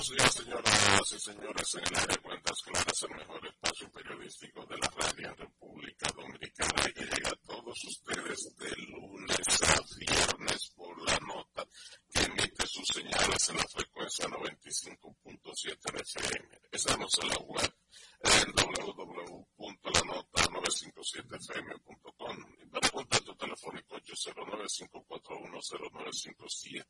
Buenos días, señoras y señores. En el área de Cuentas Claras, el mejor espacio periodístico de la radio República Dominicana y que llega a todos ustedes de lunes a viernes por la nota que emite sus señales en la frecuencia 95.7 de FM. Estamos en la web en www.lanota957fm.com y para contacto telefónico 809-541-0957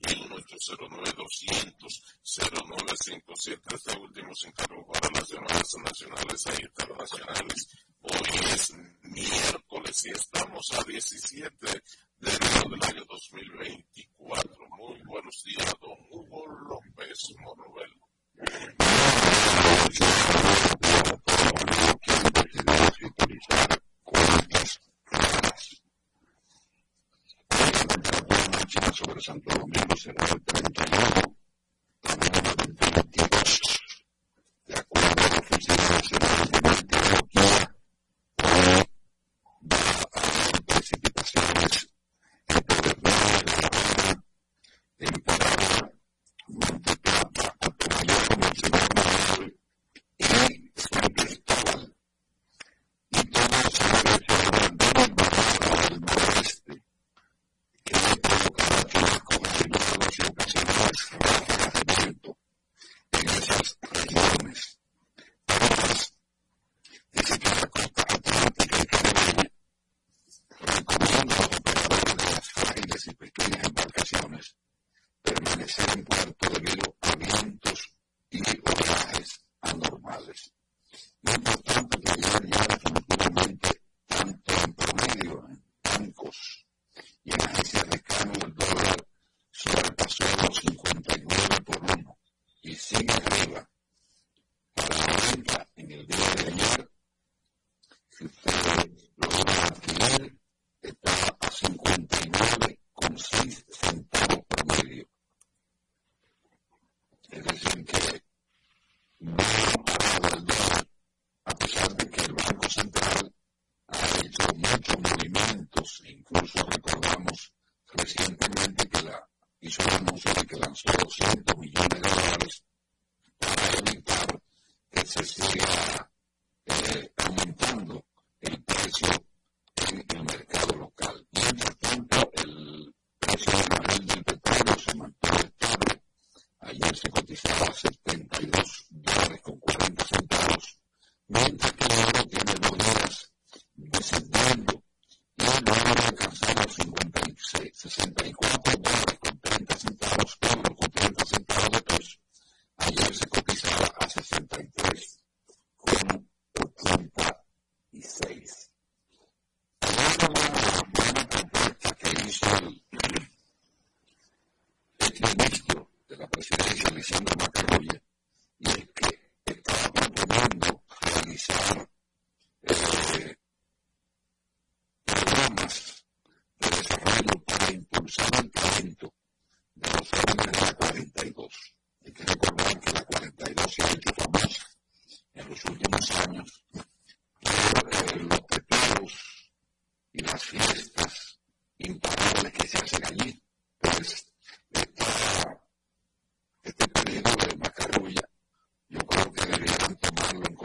y 809-200-0957. Este último se encargó para las llamadas nacionales e internacionales. Hoy es miércoles y estamos a 17 de enero del año 2024. Muy buenos días, don Hugo López Morrobel. Sobre Santo Domingo será el 31,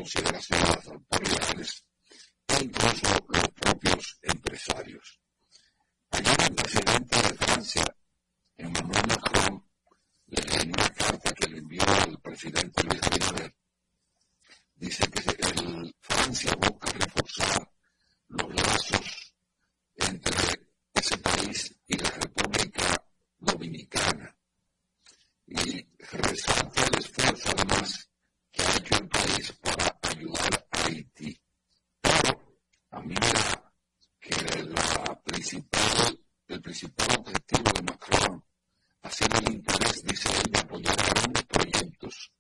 consideración las autoridades e incluso los propios empresarios. Ayer el presidente de Francia, Emmanuel Macron, le en una carta que le envió al presidente Luis Abinader, dice que el, Francia busca reforzar los lazos entre ese país y la República Dominicana y resalta el esfuerzo además a mí era que la principal, el principal objetivo de Macron ha sido el interés, dice de apoyar grandes proyectos,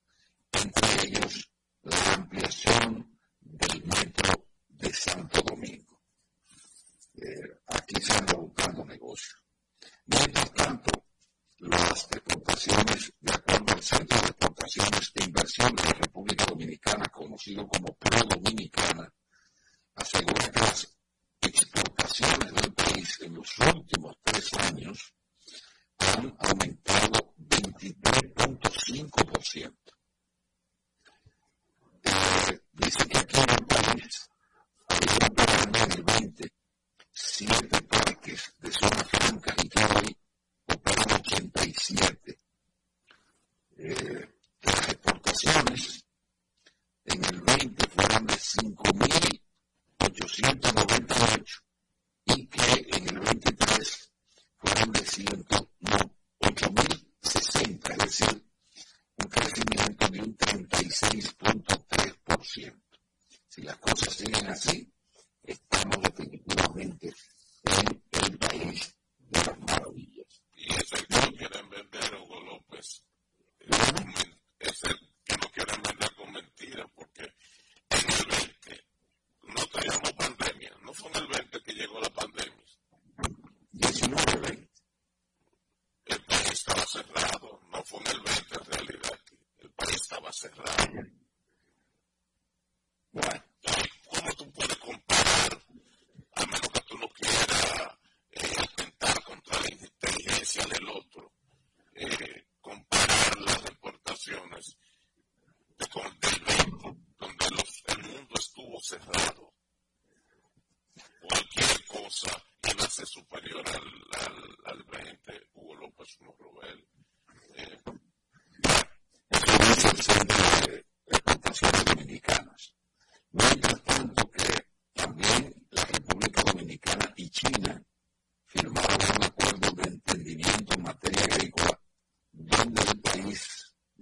entre ellos la ampliación del metro de Santo Domingo. Eh, aquí se anda buscando negocio. Mientras tanto, las exportaciones, de acuerdo al Centro de Exportaciones e Inversiones de la República Dominicana, conocido como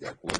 такое.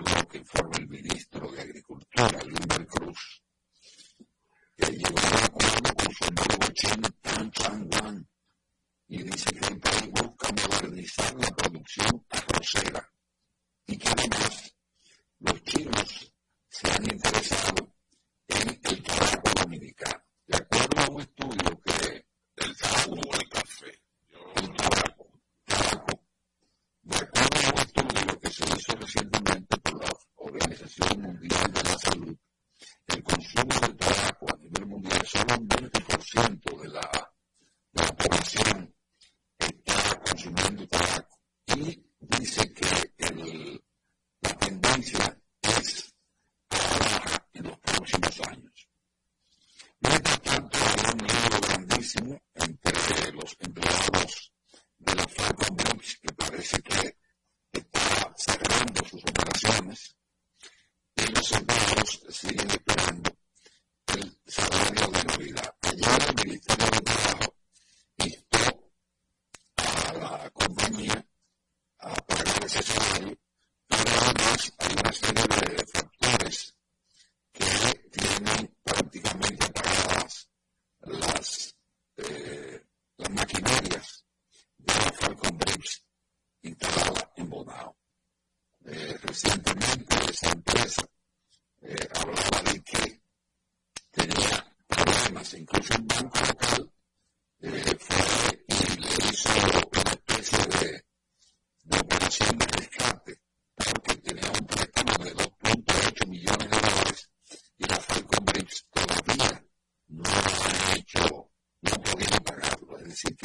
Es el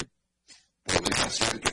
administrador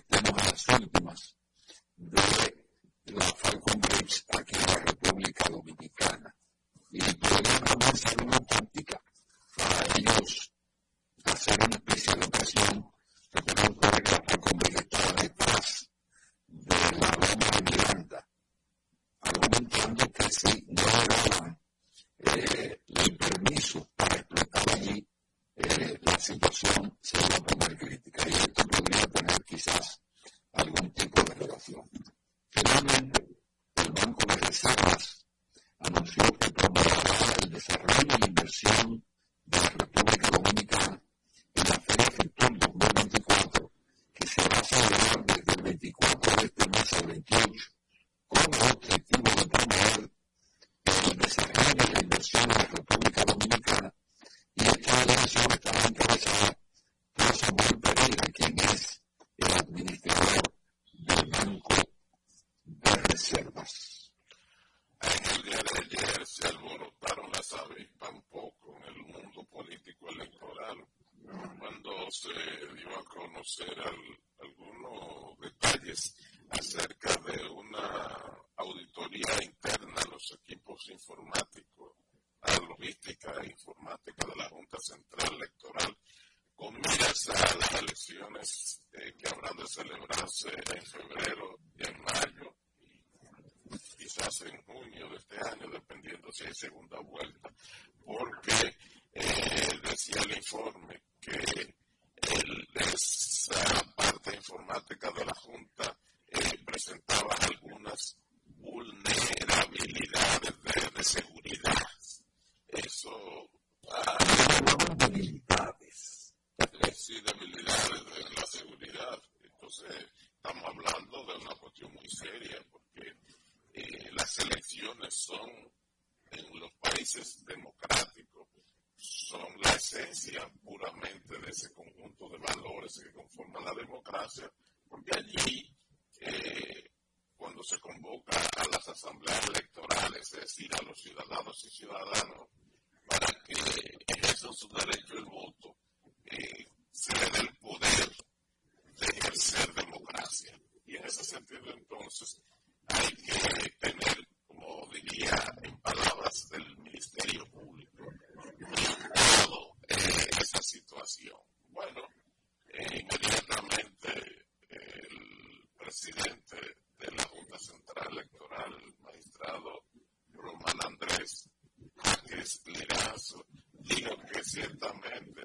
elecciones son en los países democráticos son la esencia puramente de ese conjunto de valores que conforman la democracia, porque allí, eh, cuando se convoca a las asambleas electorales, es decir, a los ciudadanos y ciudadanos, para que ejerzan su derecho al voto, eh, se le dé el poder de ejercer democracia. Y en ese sentido, entonces, hay que tener, como diría en palabras del Ministerio Público, eh, esa situación. Bueno, eh, inmediatamente el presidente de la Junta Central Electoral, el magistrado Román Andrés Jaques Dijo que ciertamente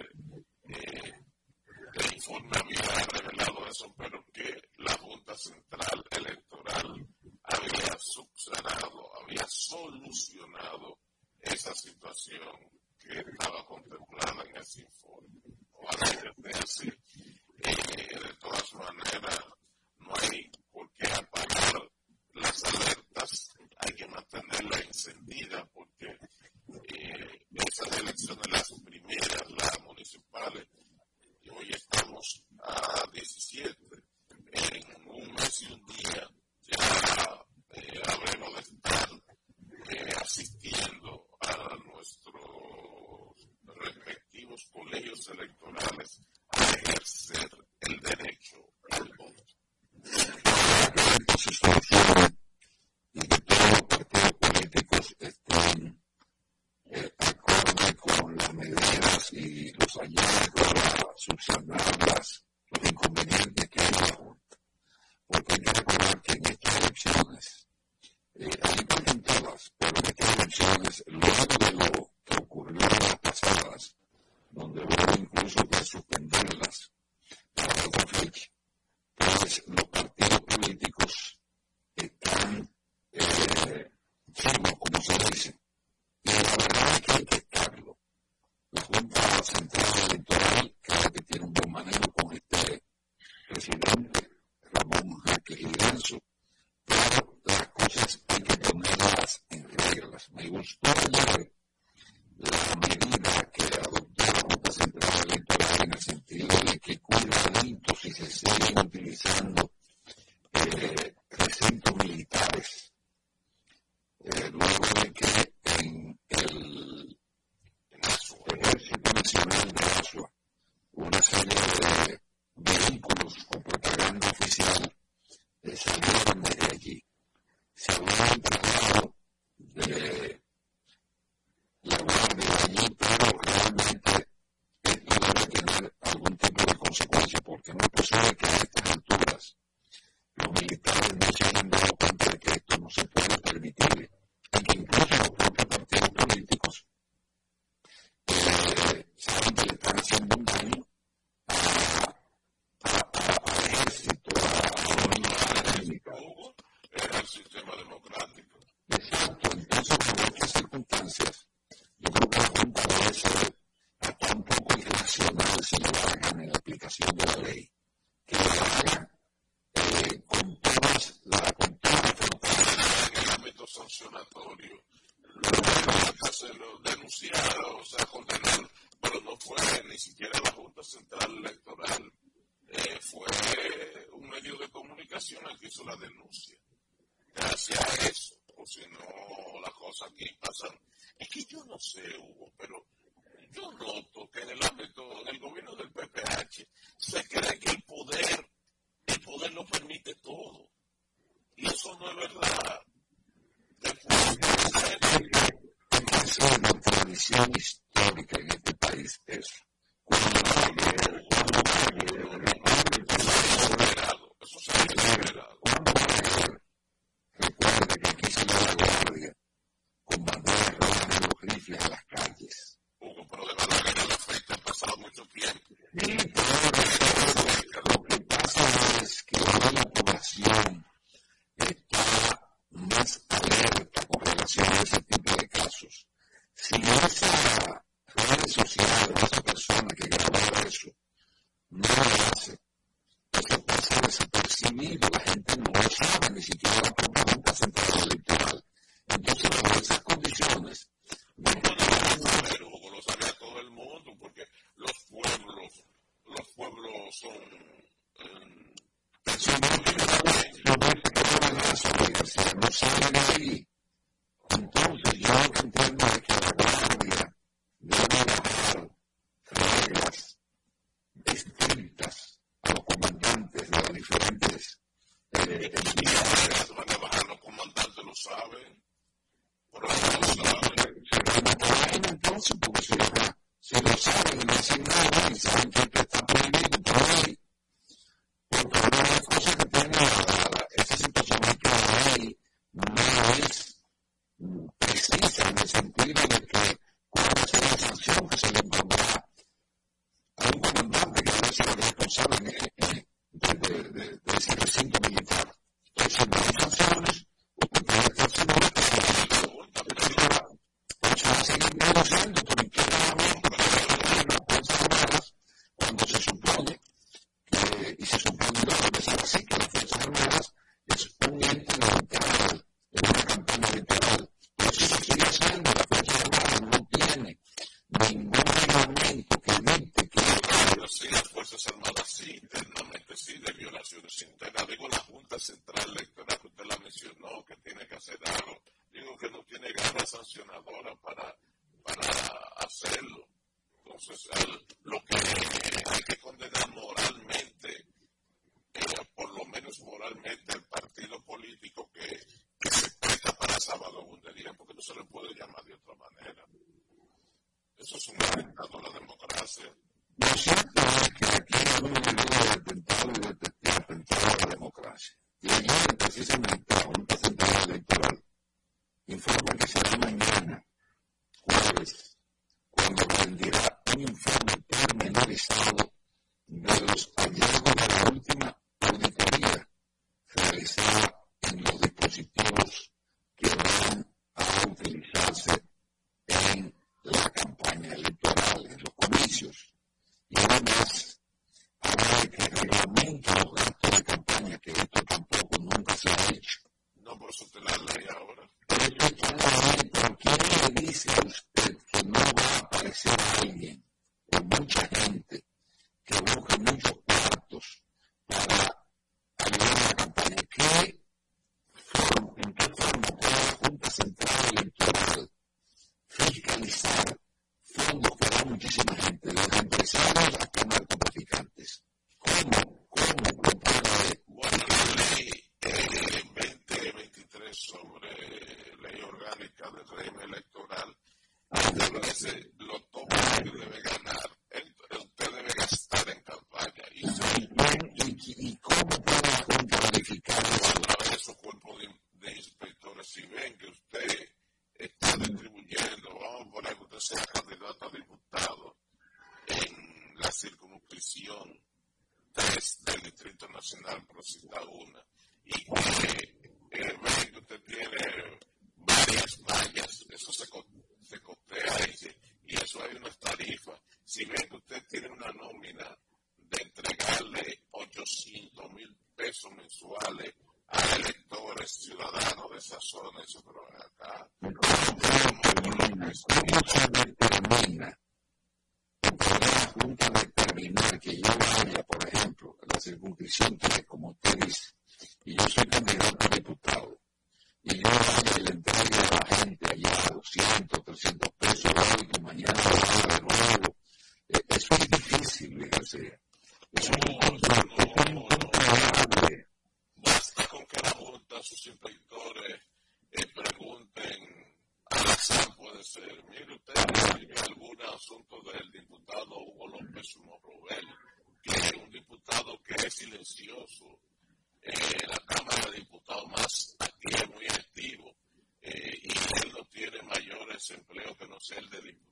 conocer de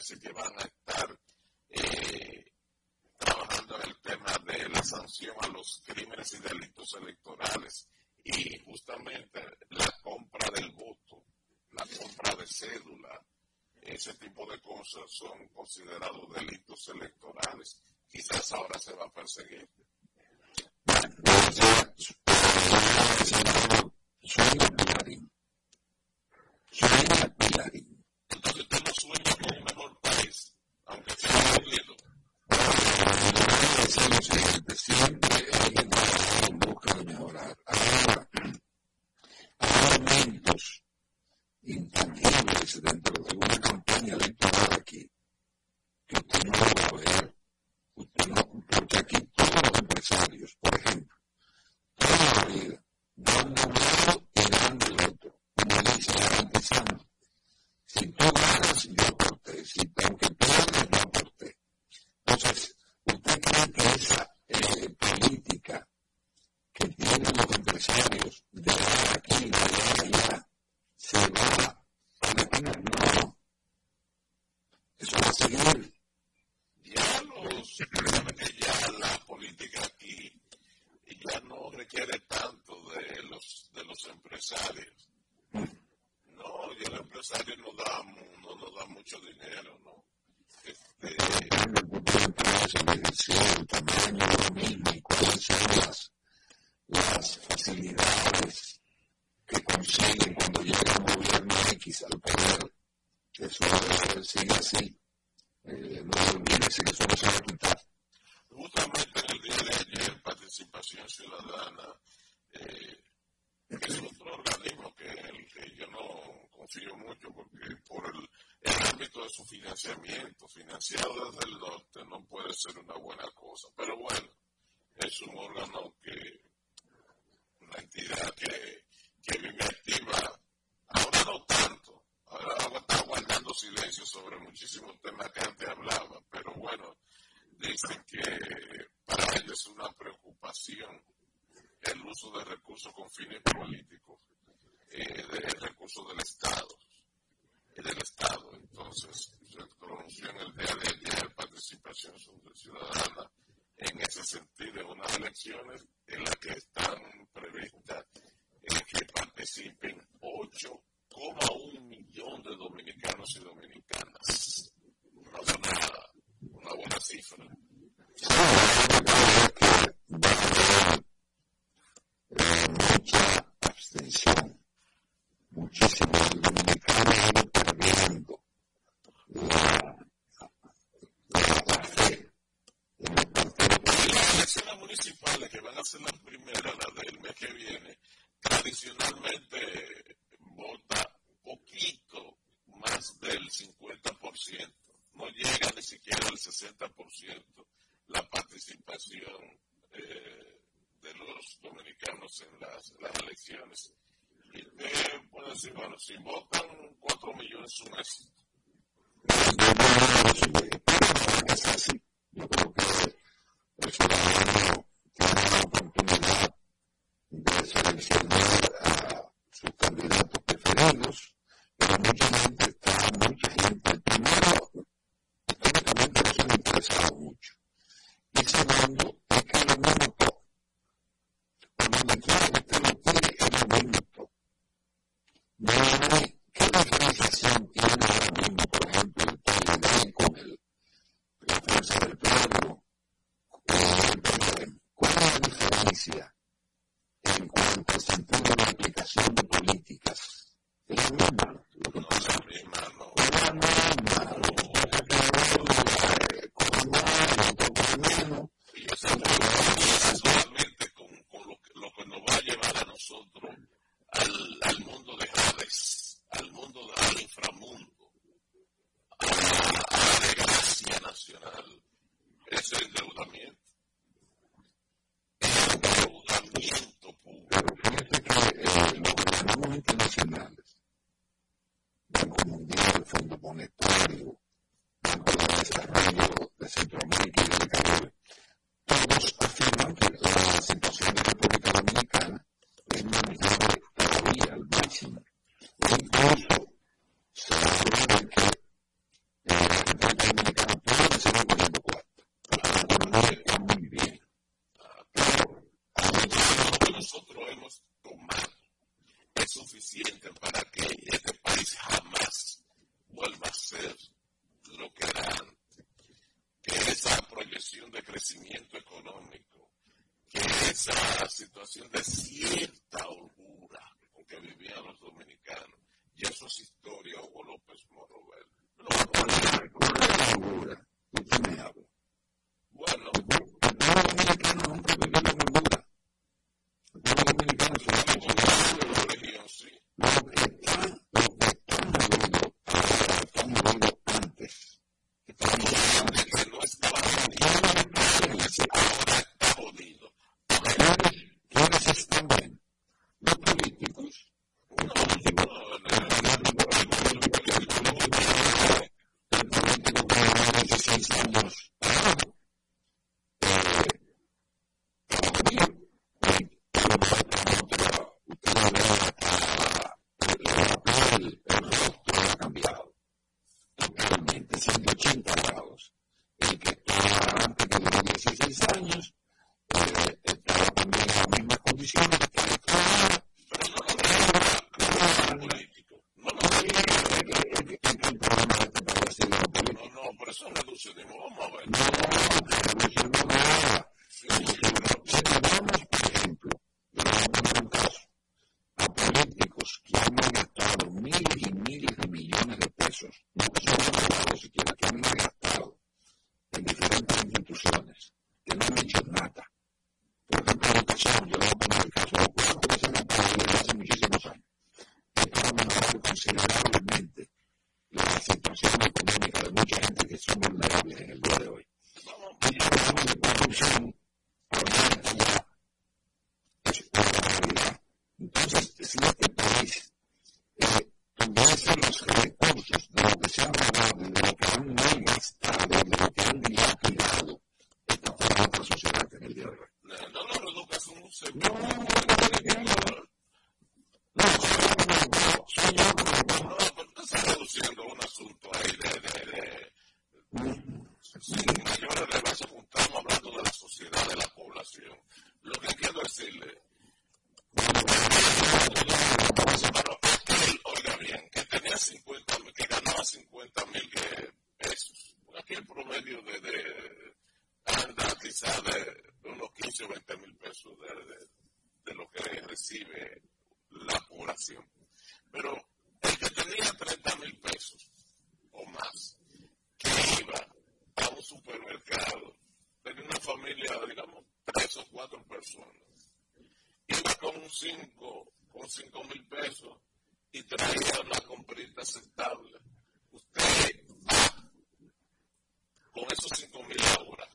jueces que van a estar eh, trabajando en el tema de la sanción a los crímenes y delitos electorales y justamente la compra del voto, la compra de cédula, ese tipo de cosas son considerados delitos electorales. Quizás ahora se va a perseguir. Soy Pilarín. Soy Pilarín aunque sea un miedo. Sí, sí, sí. Siempre hay un trabajo en busca de mejorar. Ahora, hay elementos intangibles dentro de una campaña electoral aquí que usted no va a ver. Usted no, porque aquí todos los empresarios, por ejemplo, toda la vida dan de un lado y dan del otro. Como dice garantizando. Si tú ganas, yo necesitan confío mucho porque por el, ámbito de su financiamiento, financiado desde el norte, no puede ser una buena cosa. Pero bueno, es un órgano que, una entidad que, que vive activa, ahora no tanto, ahora está guardando silencio sobre muchísimos temas que antes hablaba, pero bueno, dicen que para ellos es una preocupación el uso de recursos con fines políticos eh, de recursos del Estado. Eh, del Estado. Entonces, se pronunció en el día de ayer participación ciudadana en ese sentido, en unas elecciones en las que están previstas eh, que participen 8,1 millones de dominicanos y dominicanas. No es nada, una buena cifra. Que eh, mucha abstención muchísimo. El dominicano ha ido perdiendo la, la, la fe en. Las elecciones municipales que van a ser las primeras, las del mes que viene, tradicionalmente vota poquito más del 50%, no llega ni siquiera al 60% la participación eh, de los dominicanos en las, las elecciones decir, bueno, si votan 4 millones es un éxito. aquí el promedio de, de anda quizás de, unos 15 o 20 mil pesos de, de, lo que recibe la población. Pero el que tenía 30 mil pesos o más, que iba a un supermercado, tenía una familia, digamos, tres o cuatro personas, iba con un 5, con 5 mil pesos y traía una comprita aceptable. Usted con esos 5.000 ahora.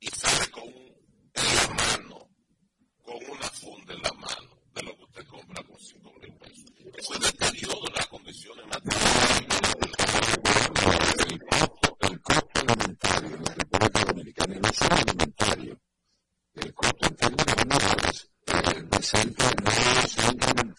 Y sale con en la mano, con una funda en la mano de lo que usted compra por 5.000 pesos. Eso es deterioro de las condiciones materiales. El costo, el costo alimentario en la República Dominicana, y no solo alimentario, el costo en términos de generales, eh, se ha incrementado